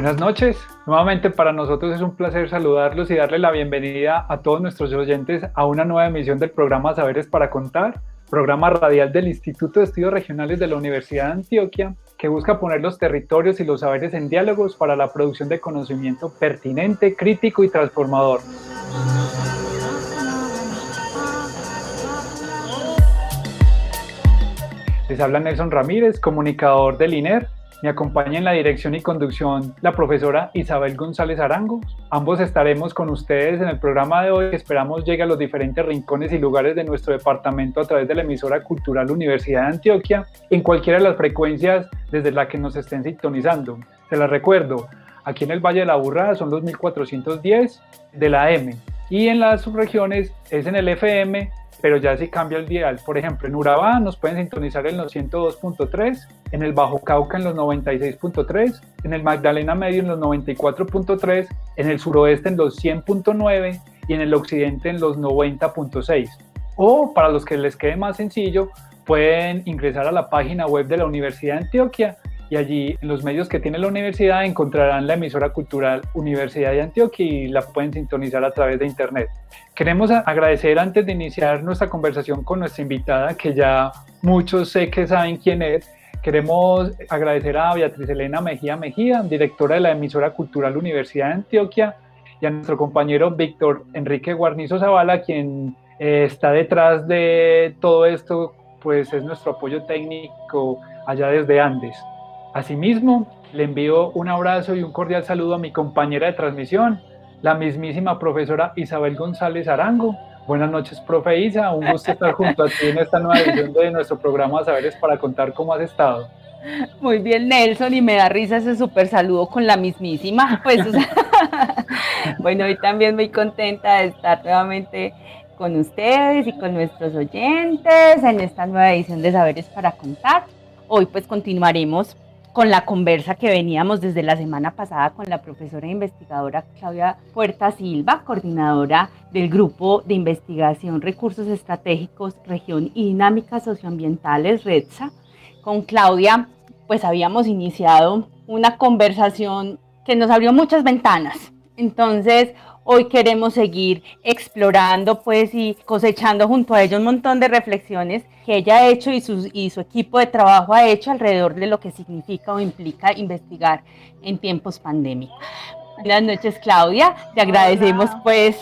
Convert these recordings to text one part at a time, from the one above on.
Buenas noches. Nuevamente para nosotros es un placer saludarlos y darle la bienvenida a todos nuestros oyentes a una nueva emisión del programa Saberes para Contar, programa radial del Instituto de Estudios Regionales de la Universidad de Antioquia, que busca poner los territorios y los saberes en diálogos para la producción de conocimiento pertinente, crítico y transformador. Les habla Nelson Ramírez, comunicador del INER, me acompaña en la dirección y conducción la profesora Isabel González Arango. Ambos estaremos con ustedes en el programa de hoy esperamos llegue a los diferentes rincones y lugares de nuestro departamento a través de la emisora cultural Universidad de Antioquia en cualquiera de las frecuencias desde la que nos estén sintonizando. Se las recuerdo, aquí en el Valle de la Burrada son los 1410 de la M y en las subregiones es en el FM pero ya si cambia el dial. Por ejemplo, en Urabá nos pueden sintonizar en los 102.3, en el Bajo Cauca en los 96.3, en el Magdalena Medio en los 94.3, en el suroeste en los 100.9 y en el occidente en los 90.6. O para los que les quede más sencillo, pueden ingresar a la página web de la Universidad de Antioquia y allí en los medios que tiene la universidad encontrarán la emisora cultural Universidad de Antioquia y la pueden sintonizar a través de internet. Queremos agradecer antes de iniciar nuestra conversación con nuestra invitada, que ya muchos sé que saben quién es. Queremos agradecer a Beatriz Elena Mejía Mejía, directora de la emisora cultural Universidad de Antioquia, y a nuestro compañero Víctor Enrique Guarnizo Zavala, quien eh, está detrás de todo esto, pues es nuestro apoyo técnico allá desde Andes. Asimismo, le envío un abrazo y un cordial saludo a mi compañera de transmisión, la mismísima profesora Isabel González Arango. Buenas noches, profe Isa. Un gusto estar junto a ti en esta nueva edición de nuestro programa Saberes para contar cómo has estado. Muy bien, Nelson, y me da risa ese súper saludo con la mismísima. Pues, bueno, hoy también muy contenta de estar nuevamente con ustedes y con nuestros oyentes en esta nueva edición de Saberes para contar. Hoy pues continuaremos con la conversa que veníamos desde la semana pasada con la profesora e investigadora Claudia Puerta Silva, coordinadora del Grupo de Investigación Recursos Estratégicos, Región y Dinámicas Socioambientales, REDSA. Con Claudia, pues habíamos iniciado una conversación que nos abrió muchas ventanas. Entonces, Hoy queremos seguir explorando pues y cosechando junto a ella un montón de reflexiones que ella ha hecho y su, y su equipo de trabajo ha hecho alrededor de lo que significa o implica investigar en tiempos pandémicos. Buenas noches Claudia, te agradecemos pues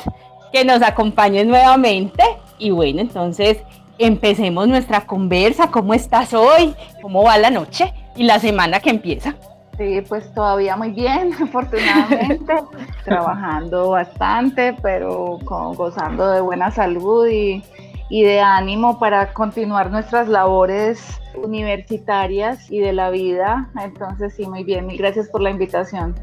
que nos acompañes nuevamente y bueno, entonces empecemos nuestra conversa. ¿Cómo estás hoy? ¿Cómo va la noche y la semana que empieza? Sí, pues todavía muy bien, afortunadamente, trabajando bastante, pero gozando de buena salud y, y de ánimo para continuar nuestras labores universitarias y de la vida. Entonces, sí, muy bien, y gracias por la invitación.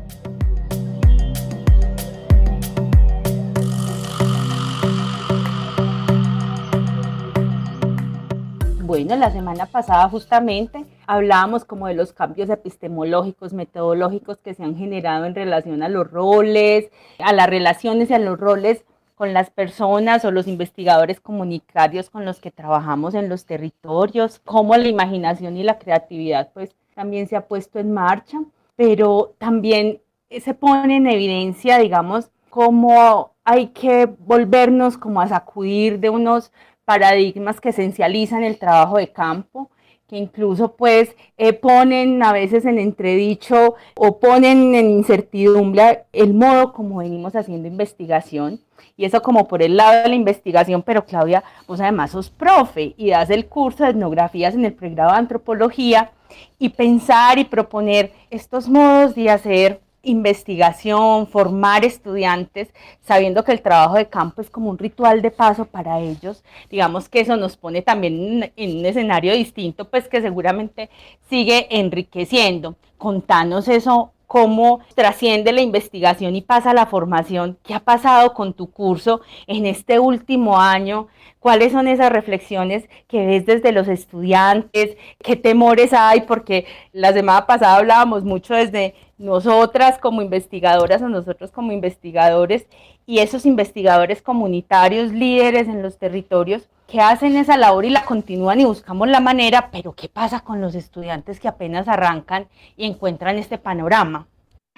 Bueno, la semana pasada justamente hablábamos como de los cambios epistemológicos, metodológicos que se han generado en relación a los roles, a las relaciones y a los roles con las personas o los investigadores comunitarios con los que trabajamos en los territorios, cómo la imaginación y la creatividad pues también se ha puesto en marcha, pero también se pone en evidencia, digamos, cómo hay que volvernos como a sacudir de unos paradigmas que esencializan el trabajo de campo que incluso pues eh, ponen a veces en entredicho o ponen en incertidumbre el modo como venimos haciendo investigación. Y eso como por el lado de la investigación, pero Claudia, vos además sos profe y das el curso de etnografías en el pregrado de antropología y pensar y proponer estos modos de hacer investigación, formar estudiantes, sabiendo que el trabajo de campo es como un ritual de paso para ellos. Digamos que eso nos pone también en, un escenario distinto, pues que seguramente sigue enriqueciendo. Contanos eso cómo trasciende la investigación y pasa la formación, qué ha pasado con tu curso en este último año, cuáles son esas reflexiones que ves desde los estudiantes, qué temores hay, porque la semana pasada hablábamos mucho desde nosotras como investigadoras o nosotros como investigadores y esos investigadores comunitarios, líderes en los territorios, que hacen esa labor y la continúan y buscamos la manera, pero ¿qué pasa con los estudiantes que apenas arrancan y encuentran este panorama?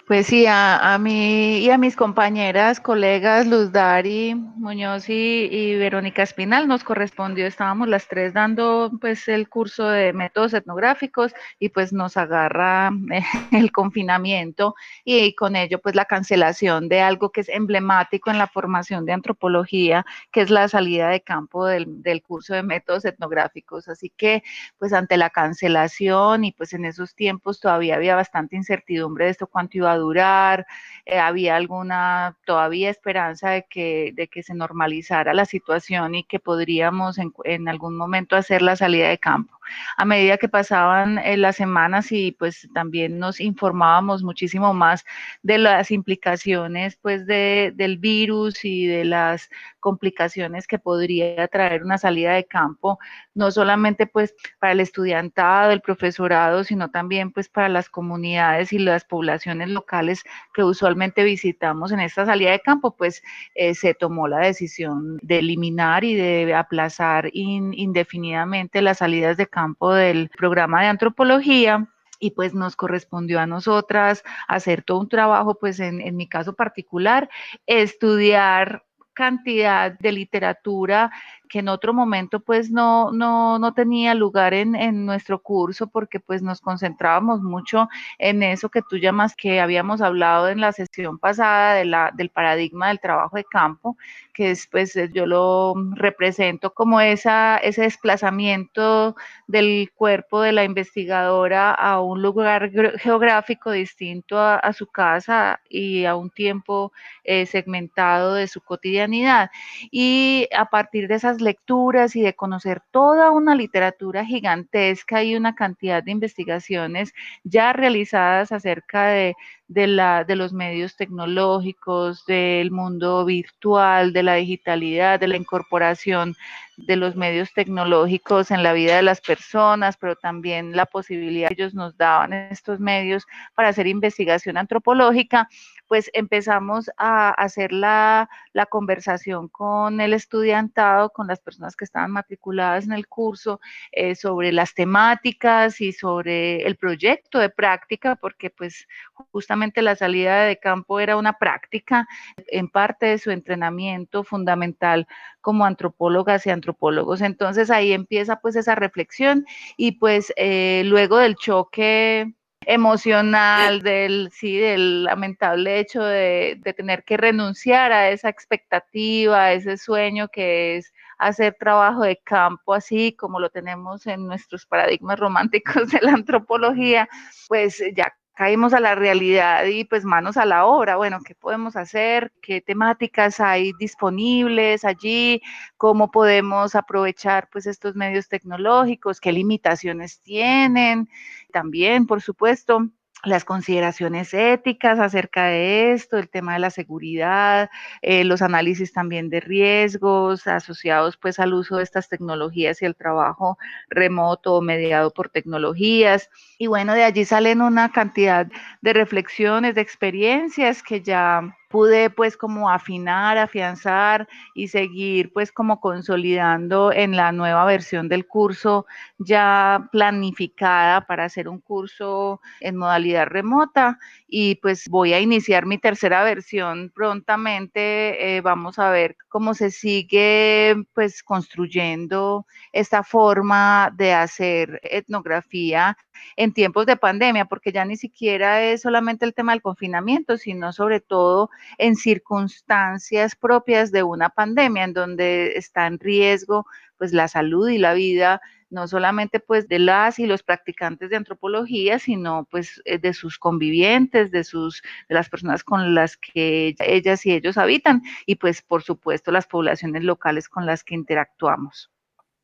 Pues sí, a, mí y a mis compañeras, colegas Luz Dari Muñoz y, Verónica Espinal nos correspondió, estábamos las tres dando pues el curso de métodos etnográficos y pues nos agarra el confinamiento y, con ello pues la cancelación de algo que es emblemático en la formación de antropología, que es la salida de campo del, del curso de métodos etnográficos. Así que pues ante la cancelación y pues en esos tiempos todavía había bastante incertidumbre de esto cuánto iba a durar, eh, había alguna todavía esperanza de que, de que se normalizara la situación y que podríamos en, en algún momento hacer la salida de campo a medida que pasaban eh, las semanas y pues también nos informábamos muchísimo más de las implicaciones pues de, del virus y de las complicaciones que podría traer una salida de campo, no solamente pues para el estudiantado, el profesorado, sino también pues para las comunidades y las poblaciones locales que usualmente visitamos en esta salida de campo, pues eh, se tomó la decisión de eliminar y de aplazar indefinidamente las salidas de campo del programa de antropología y pues nos correspondió a nosotras hacer todo un trabajo, pues en, en mi caso particular, estudiar cantidad de literatura que en otro momento pues no, no, no tenía lugar en, en, nuestro curso porque pues nos concentrábamos mucho en eso que tú llamas que habíamos hablado en la sesión pasada de la, del paradigma del trabajo de campo, que es pues yo lo represento como esa, ese desplazamiento del cuerpo de la investigadora a un lugar geográfico distinto a, a su casa y a un tiempo eh, segmentado de su cotidianidad. Y a partir de esas lecturas y de conocer toda una literatura gigantesca y una cantidad de investigaciones ya realizadas acerca de, de, la, de los medios tecnológicos, del mundo virtual, de la digitalidad, de la incorporación de los medios tecnológicos en la vida de las personas, pero también la posibilidad que ellos nos daban estos medios para hacer investigación antropológica, pues empezamos a hacer la, conversación con el estudiantado, con las personas que estaban matriculadas en el curso, eh, sobre las temáticas y sobre el proyecto de práctica, porque pues justamente la salida de campo era una práctica en parte de su entrenamiento fundamental como antropólogas y antropólogos. Entonces ahí empieza pues esa reflexión y pues eh, luego del choque emocional, del, sí, del lamentable hecho de, de, tener que renunciar a esa expectativa, a ese sueño que es hacer trabajo de campo, así como lo tenemos en nuestros paradigmas románticos de la antropología, pues ya caímos a la realidad y pues manos a la obra. Bueno, ¿qué podemos hacer? ¿Qué temáticas hay disponibles allí? ¿Cómo podemos aprovechar pues estos medios tecnológicos? ¿Qué limitaciones tienen? También, por supuesto, las consideraciones éticas acerca de esto, el tema de la seguridad, eh, los análisis también de riesgos asociados pues al uso de estas tecnologías y el trabajo remoto o mediado por tecnologías. Y bueno, de allí salen una cantidad de reflexiones, de experiencias que ya pude pues como afinar, afianzar y seguir pues como consolidando en la nueva versión del curso ya planificada para hacer un curso en modalidad remota y pues voy a iniciar mi tercera versión prontamente. Eh, vamos a ver cómo se sigue pues construyendo esta forma de hacer etnografía en tiempos de pandemia, porque ya ni siquiera es solamente el tema del confinamiento, sino sobre todo en circunstancias propias de una pandemia, en donde está en riesgo pues la salud y la vida no solamente pues de las y los practicantes de antropología, sino pues eh, de sus convivientes, de sus de las personas con las que ellas y ellos habitan y pues por supuesto las poblaciones locales con las que interactuamos.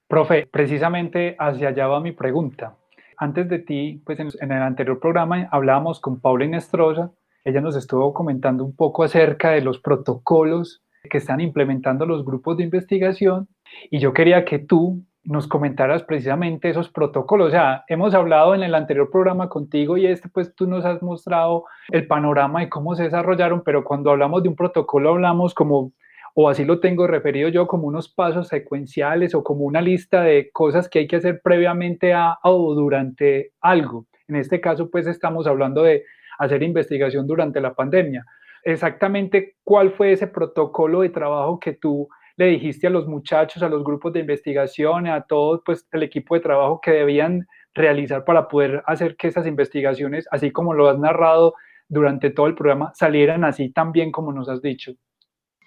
Profe, precisamente hacia allá va mi pregunta. Antes de ti, pues en, el anterior programa hablábamos con Paula Inestrosa, ella nos estuvo comentando un poco acerca de los protocolos que están implementando los grupos de investigación y yo quería que tú nos comentaras precisamente esos protocolos. O sea, hemos hablado en el anterior programa contigo y este, pues tú nos has mostrado el panorama de cómo se desarrollaron, pero cuando hablamos de un protocolo hablamos como, o así lo tengo referido yo, como unos pasos secuenciales o como una lista de cosas que hay que hacer previamente a, o durante algo. En este caso, pues estamos hablando de hacer investigación durante la pandemia. Exactamente, ¿cuál fue ese protocolo de trabajo que tú le dijiste a los muchachos, a los grupos de investigación, a todo pues, el equipo de trabajo que debían realizar para poder hacer que esas investigaciones, así como lo has narrado durante todo el programa, salieran así tan bien como nos has dicho?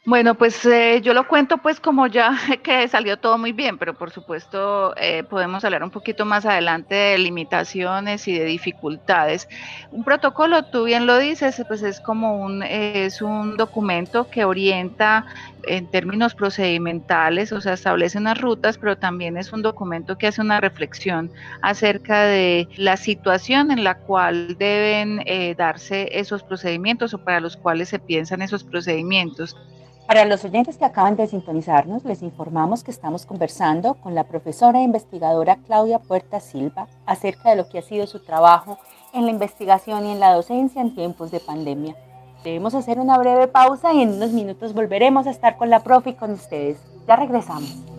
Bueno, pues eh, yo lo cuento pues como ya que salió todo muy bien, pero por supuesto eh, podemos hablar un poquito más adelante de limitaciones y de dificultades. Un protocolo, tú bien lo dices, pues es como un, es un documento que orienta en términos procedimentales, o sea, establece unas rutas, pero también es un documento que hace una reflexión acerca de la situación en la cual deben eh, darse esos procedimientos o para los cuales se piensan esos procedimientos. Para los oyentes que acaban de sintonizarnos, les informamos que estamos conversando con la profesora e investigadora Claudia Puerta Silva acerca de lo que ha sido su trabajo en la investigación y en la docencia en tiempos de pandemia. Debemos hacer una breve pausa y en unos minutos volveremos a estar con la profe y con ustedes. Ya regresamos.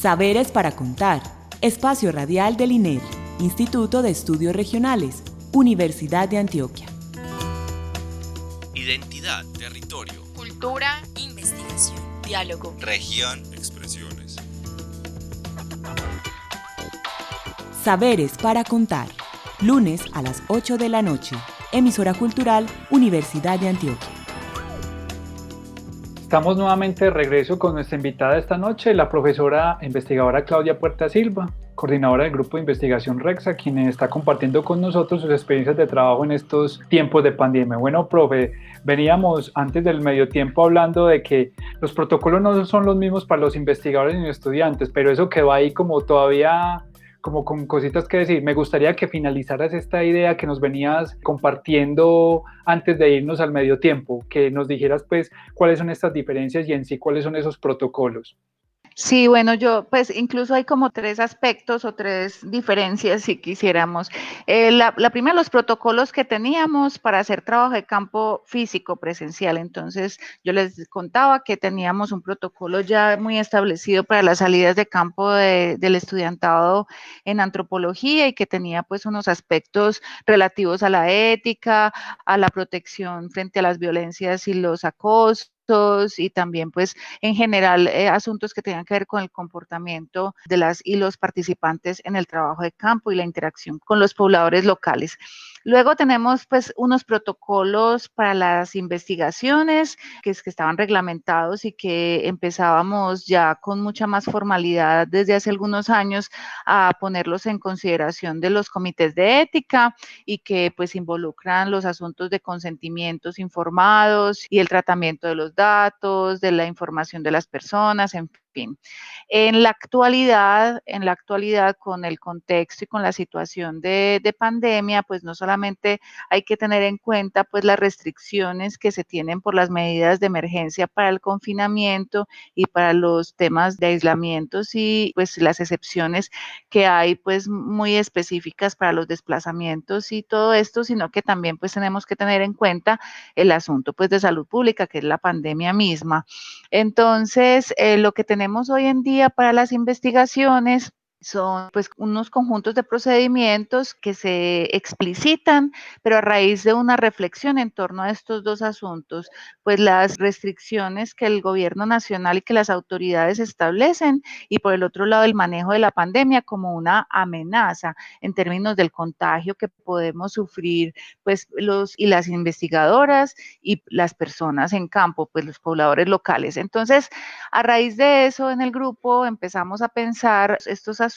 Saberes para contar. Espacio radial del INER, Instituto de Estudios Regionales, Universidad de Antioquia. Identidad, territorio. Cultura, investigación, diálogo. Región, expresiones. Saberes para contar. Lunes a las 8 de la noche. Emisora Cultural, Universidad de Antioquia. Estamos nuevamente de regreso con nuestra invitada esta noche, la profesora investigadora Claudia Puerta Silva, coordinadora del grupo de investigación REXA, quien está compartiendo con nosotros sus experiencias de trabajo en estos tiempos de pandemia. Bueno, profe, veníamos antes del medio tiempo hablando de que los protocolos no son los mismos para los investigadores ni los estudiantes, pero eso quedó ahí como todavía como con cositas que decir. Me gustaría que finalizaras esta idea que nos venías compartiendo antes de irnos al medio tiempo, que nos dijeras pues cuáles son estas diferencias y en sí cuáles son esos protocolos. Sí, bueno, yo pues incluso hay como tres aspectos o tres diferencias si quisiéramos. Eh, la, primera, los protocolos que teníamos para hacer trabajo de campo físico presencial. Entonces, yo les contaba que teníamos un protocolo ya muy establecido para las salidas de campo del estudiantado en antropología y que tenía pues unos aspectos relativos a la ética, a la protección frente a las violencias y los acosos y también pues en general eh, asuntos que tengan que ver con el comportamiento de las y los participantes en el trabajo de campo y la interacción con los pobladores locales. Luego tenemos pues unos protocolos para las investigaciones que, que estaban reglamentados y que empezábamos ya con mucha más formalidad desde hace algunos años a ponerlos en consideración de los comités de ética y que pues involucran los asuntos de consentimientos informados y el tratamiento de los datos, de la información de las personas, en En la actualidad, en la actualidad con el contexto y con la situación de, de pandemia, pues no solamente hay que tener en cuenta pues las restricciones que se tienen por las medidas de emergencia para el confinamiento y para los temas de aislamientos y pues las excepciones que hay pues muy específicas para los desplazamientos y todo esto, sino que también pues tenemos que tener en cuenta el asunto pues de salud pública, que es la pandemia misma. Entonces, eh, lo que tenemos hoy en día para las investigaciones son pues unos conjuntos de procedimientos que se explicitan, pero a raíz de una reflexión en torno a estos dos asuntos, pues las restricciones que el gobierno nacional y que las autoridades establecen y por el otro lado el manejo de la pandemia como una amenaza en términos del contagio que podemos sufrir pues los y las investigadoras y las personas en campo, pues los pobladores locales. Entonces, a raíz de eso en el grupo empezamos a pensar estos asuntos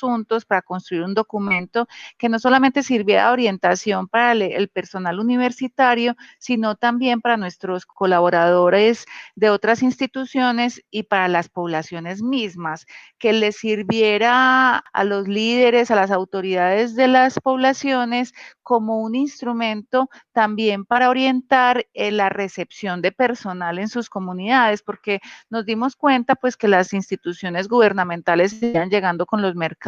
para construir un documento que no solamente sirviera de orientación para el, personal universitario, sino también para nuestros colaboradores de otras instituciones y para las poblaciones mismas, que les sirviera a los líderes, a las autoridades de las poblaciones como un instrumento también para orientar eh, la recepción de personal en sus comunidades, porque nos dimos cuenta pues que las instituciones gubernamentales siguen llegando con los mercados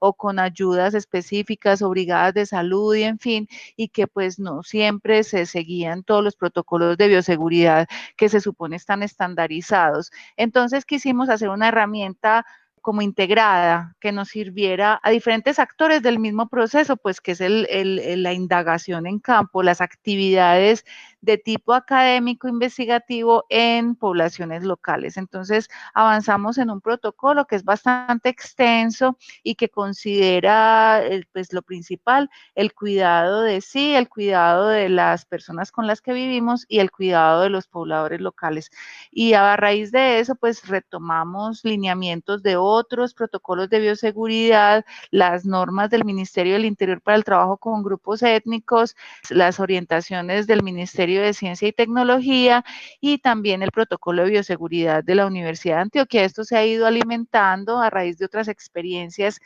o con ayudas específicas o brigadas de salud y en fin, y que pues no siempre se seguían todos los protocolos de bioseguridad que se supone están estandarizados. Entonces quisimos hacer una herramienta como integrada, que nos sirviera a diferentes actores del mismo proceso, pues que es el, la indagación en campo, las actividades de tipo académico investigativo en poblaciones locales. Entonces, avanzamos en un protocolo que es bastante extenso y que considera, eh, pues, lo principal, el cuidado de sí, el cuidado de las personas con las que vivimos y el cuidado de los pobladores locales. Y a raíz de eso, pues, retomamos lineamientos de otros protocolos de bioseguridad, las normas del Ministerio del Interior para el trabajo con grupos étnicos, las orientaciones del Ministerio de Ciencia y Tecnología y también el protocolo de bioseguridad de la Universidad de Antioquia. Esto se ha ido alimentando a raíz de otras experiencias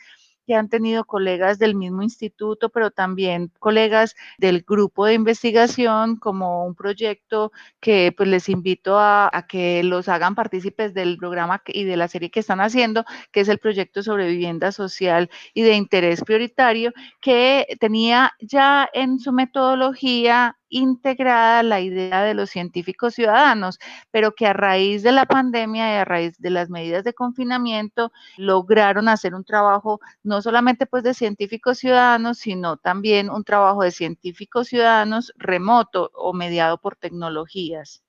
que han tenido colegas del mismo instituto, pero también colegas del grupo de investigación, como un proyecto que pues les invito a, que los hagan partícipes del programa y de la serie que están haciendo, que es el proyecto sobre vivienda social y de interés prioritario, que tenía ya en su metodología integrada la idea de los científicos ciudadanos, pero que a raíz de la pandemia y a raíz de las medidas de confinamiento lograron hacer un trabajo no solamente pues de científicos ciudadanos, sino también un trabajo de científicos ciudadanos remoto o mediado por tecnologías.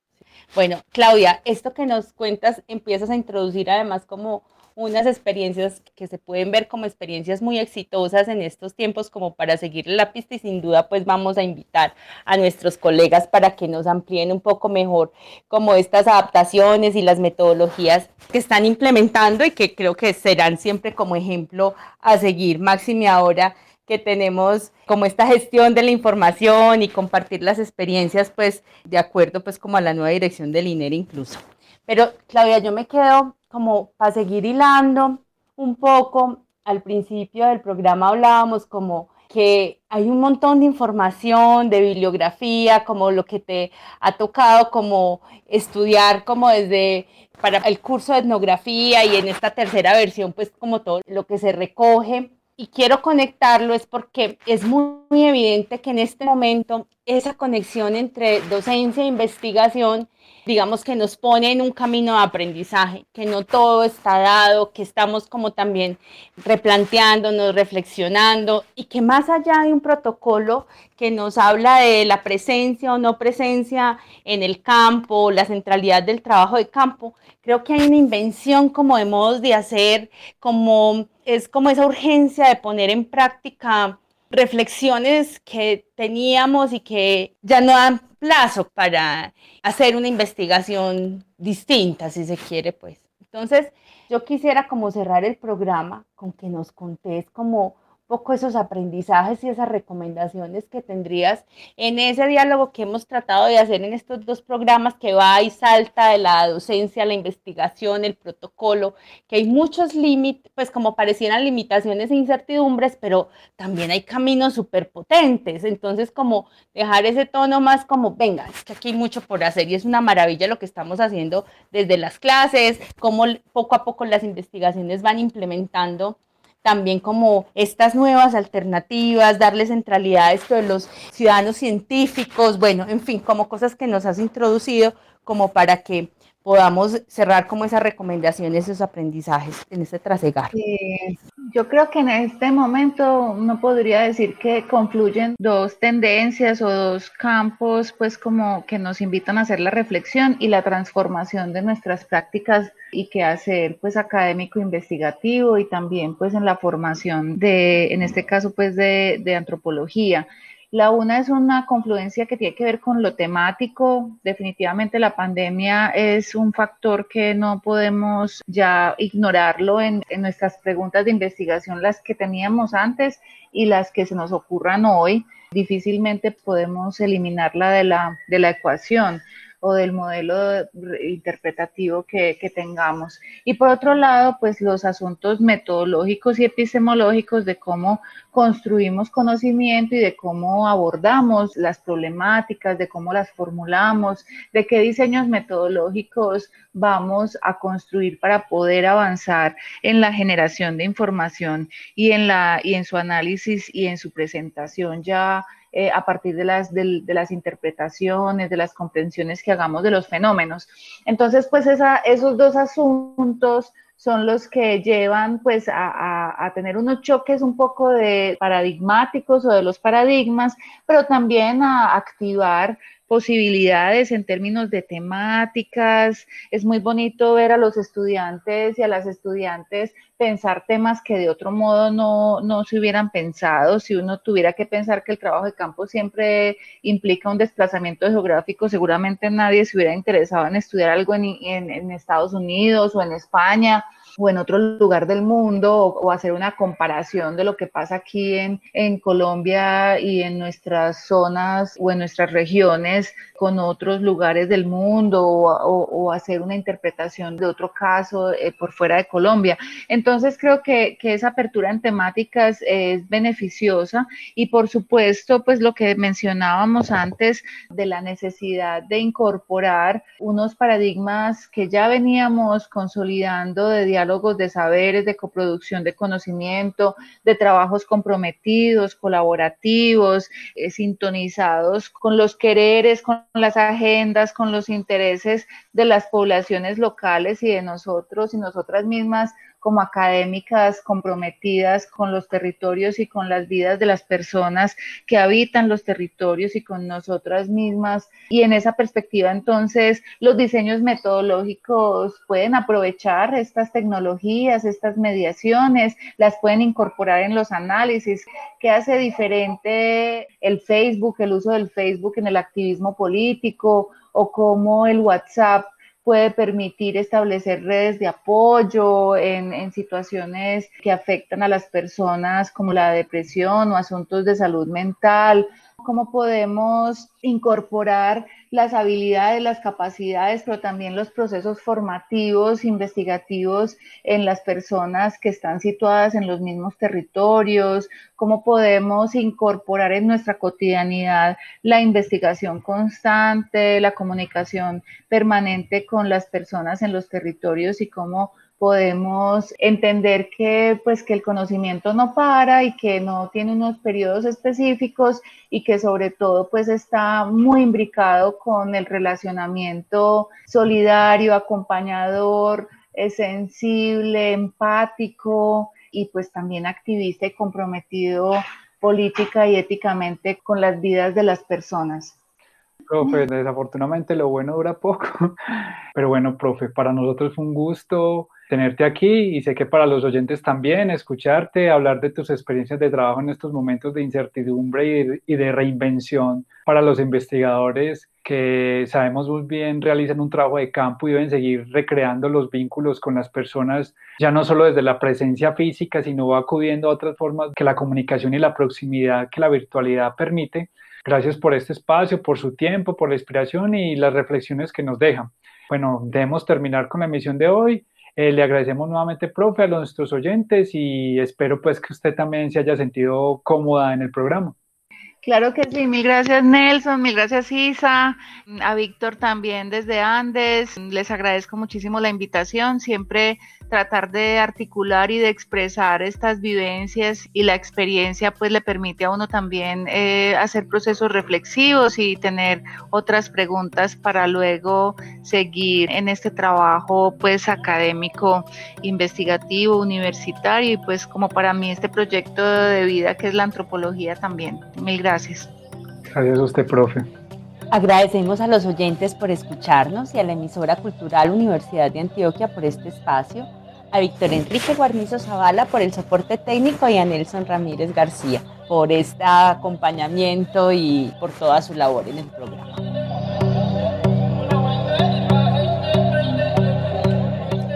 Bueno, Claudia, esto que nos cuentas empiezas a introducir además como unas experiencias que se pueden ver como experiencias muy exitosas en estos tiempos como para seguir la pista y sin duda pues vamos a invitar a nuestros colegas para que nos amplíen un poco mejor como estas adaptaciones y las metodologías que están implementando y que creo que serán siempre como ejemplo a seguir. Máxime ahora que tenemos como esta gestión de la información y compartir las experiencias pues de acuerdo pues como a la nueva dirección del INER incluso. Pero Claudia, yo me quedo como para seguir hilando un poco, al principio del programa hablábamos como que hay un montón de información, de bibliografía, como lo que te ha tocado como estudiar como desde para el curso de etnografía y en esta tercera versión pues como todo lo que se recoge. Y quiero conectarlo es porque es muy, muy, evidente que en este momento esa conexión entre docencia e investigación digamos que nos pone en un camino de aprendizaje, que no todo está dado, que estamos como también replanteándonos, reflexionando y que más allá de un protocolo que nos habla de la presencia o no presencia en el campo, la centralidad del trabajo de campo, creo que hay una invención como de modos de hacer, como es como esa urgencia de poner en práctica reflexiones que teníamos y que ya no dan plazo para hacer una investigación distinta, si se quiere, pues. Entonces, yo quisiera como cerrar el programa con que nos contés como poco esos aprendizajes y esas recomendaciones que tendrías en ese diálogo que hemos tratado de hacer en estos dos programas que va y salta de la docencia, la investigación, el protocolo, que hay muchos límites, pues como parecieran limitaciones e incertidumbres, pero también hay caminos súper potentes. Entonces, como dejar ese tono más como, venga, es que aquí hay mucho por hacer y es una maravilla lo que estamos haciendo desde las clases, cómo poco a poco las investigaciones van implementando también como estas nuevas alternativas, darle centralidad a esto de los ciudadanos científicos, bueno, en fin, como cosas que nos has introducido como para que podamos cerrar como esas recomendaciones, esos aprendizajes en este trasegar. yo creo que en este momento uno podría decir que confluyen dos tendencias o dos campos, pues como que nos invitan a hacer la reflexión y la transformación de nuestras prácticas y qué hacer pues académico investigativo y también pues en la formación de, en este caso pues de antropología. La una es una confluencia que tiene que ver con lo temático. Definitivamente la pandemia es un factor que no podemos ya ignorarlo en, nuestras preguntas de investigación, las que teníamos antes y las que se nos ocurran hoy. Difícilmente podemos eliminarla de la, de la ecuación o del modelo interpretativo que, tengamos. Y por otro lado, pues los asuntos metodológicos y epistemológicos de cómo construimos conocimiento y de cómo abordamos las problemáticas, de cómo las formulamos, de qué diseños metodológicos vamos a construir para poder avanzar en la generación de información y en, la, y en su análisis y en su presentación ya eh, a partir de las, de, las interpretaciones, de las comprensiones que hagamos de los fenómenos. Entonces, pues esos dos asuntos son los que llevan pues a, a, tener unos choques un poco de paradigmáticos o de los paradigmas, pero también a activar posibilidades en términos de temáticas. Es muy bonito ver a los estudiantes y a las estudiantes pensar temas que de otro modo no, no se hubieran pensado. Si uno tuviera que pensar que el trabajo de campo siempre implica un desplazamiento geográfico, seguramente nadie se hubiera interesado en estudiar algo en, en, en Estados Unidos o en España o en otro lugar del mundo o, hacer una comparación de lo que pasa aquí en, en Colombia y en nuestras zonas o en nuestras regiones con otros lugares del mundo o, hacer una interpretación de otro caso eh, por fuera de Colombia. Entonces creo que, que, esa apertura en temáticas es beneficiosa y por supuesto pues lo que mencionábamos antes de la necesidad de incorporar unos paradigmas que ya veníamos consolidando de diálogos de saberes, de coproducción de conocimiento, de trabajos comprometidos, colaborativos, eh, sintonizados con los quereres, con las agendas, con los intereses de las poblaciones locales y de nosotros y nosotras mismas como académicas comprometidas con los territorios y con las vidas de las personas que habitan los territorios y con nosotras mismas. Y en esa perspectiva, entonces, los diseños metodológicos pueden aprovechar estas tecnologías, estas mediaciones, las pueden incorporar en los análisis. ¿Qué hace diferente el Facebook, el uso del Facebook en el activismo político o cómo el WhatsApp puede permitir establecer redes de apoyo en, en, situaciones que afectan a las personas como la depresión o asuntos de salud mental cómo podemos incorporar las habilidades, las capacidades, pero también los procesos formativos, investigativos en las personas que están situadas en los mismos territorios, cómo podemos incorporar en nuestra cotidianidad la investigación constante, la comunicación permanente con las personas en los territorios y cómo podemos entender que pues que el conocimiento no para y que no tiene unos periodos específicos y que sobre todo pues está muy imbricado con el relacionamiento solidario, acompañador, sensible, empático y pues también activista y comprometido política y éticamente con las vidas de las personas. Profe, desafortunadamente lo bueno dura poco, pero bueno, profe, para nosotros fue un gusto tenerte aquí y sé que para los oyentes también escucharte, hablar de tus experiencias de trabajo en estos momentos de incertidumbre y de reinvención para los investigadores que sabemos muy bien realizan un trabajo de campo y deben seguir recreando los vínculos con las personas, ya no solo desde la presencia física, sino acudiendo a otras formas que la comunicación y la proximidad que la virtualidad permite. Gracias por este espacio, por su tiempo, por la inspiración y las reflexiones que nos dejan. Bueno, debemos terminar con la emisión de hoy. Eh, le agradecemos nuevamente, profe, a nuestros oyentes y espero pues que usted también se haya sentido cómoda en el programa. Claro que sí, mil gracias Nelson, mil gracias Isa, a Víctor también desde Andes, les agradezco muchísimo la invitación, siempre tratar de articular y de expresar estas vivencias y la experiencia pues le permite a uno también eh, hacer procesos reflexivos y tener otras preguntas para luego seguir en este trabajo pues académico, investigativo, universitario y pues como para mí este proyecto de vida que es la antropología también. Mil gracias. Gracias a usted, profe. Agradecemos a los oyentes por escucharnos y a la emisora cultural Universidad de Antioquia por este espacio a Víctor Enrique Guarnizo Zavala por el soporte técnico y a Nelson Ramírez García por este acompañamiento y por toda su labor en el programa.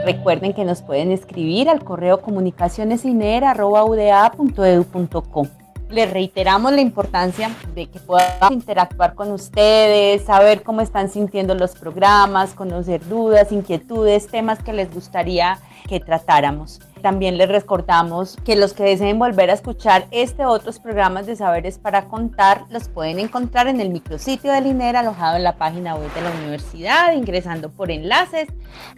Recuerden que nos pueden escribir al correo comunicacionesiner.uda.edu.com. Les reiteramos la importancia de que podamos interactuar con ustedes, saber cómo están sintiendo los programas, conocer dudas, inquietudes, temas que les gustaría que tratáramos. También les recordamos que los que deseen volver a escuchar este otros programas de Saberes para Contar los pueden encontrar en el micrositio del INER alojado en la página web de la universidad, ingresando por enlaces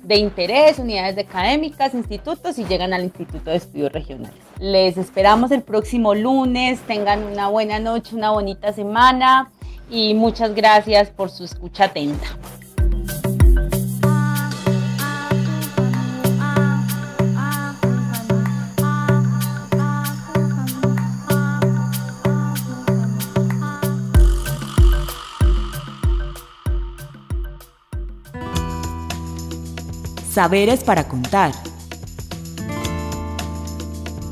de interés, unidades académicas, institutos y llegan al Instituto de Estudios Regionales. Les esperamos el próximo lunes, tengan una buena noche, una bonita semana y muchas gracias por su escucha atenta. Saberes para contar.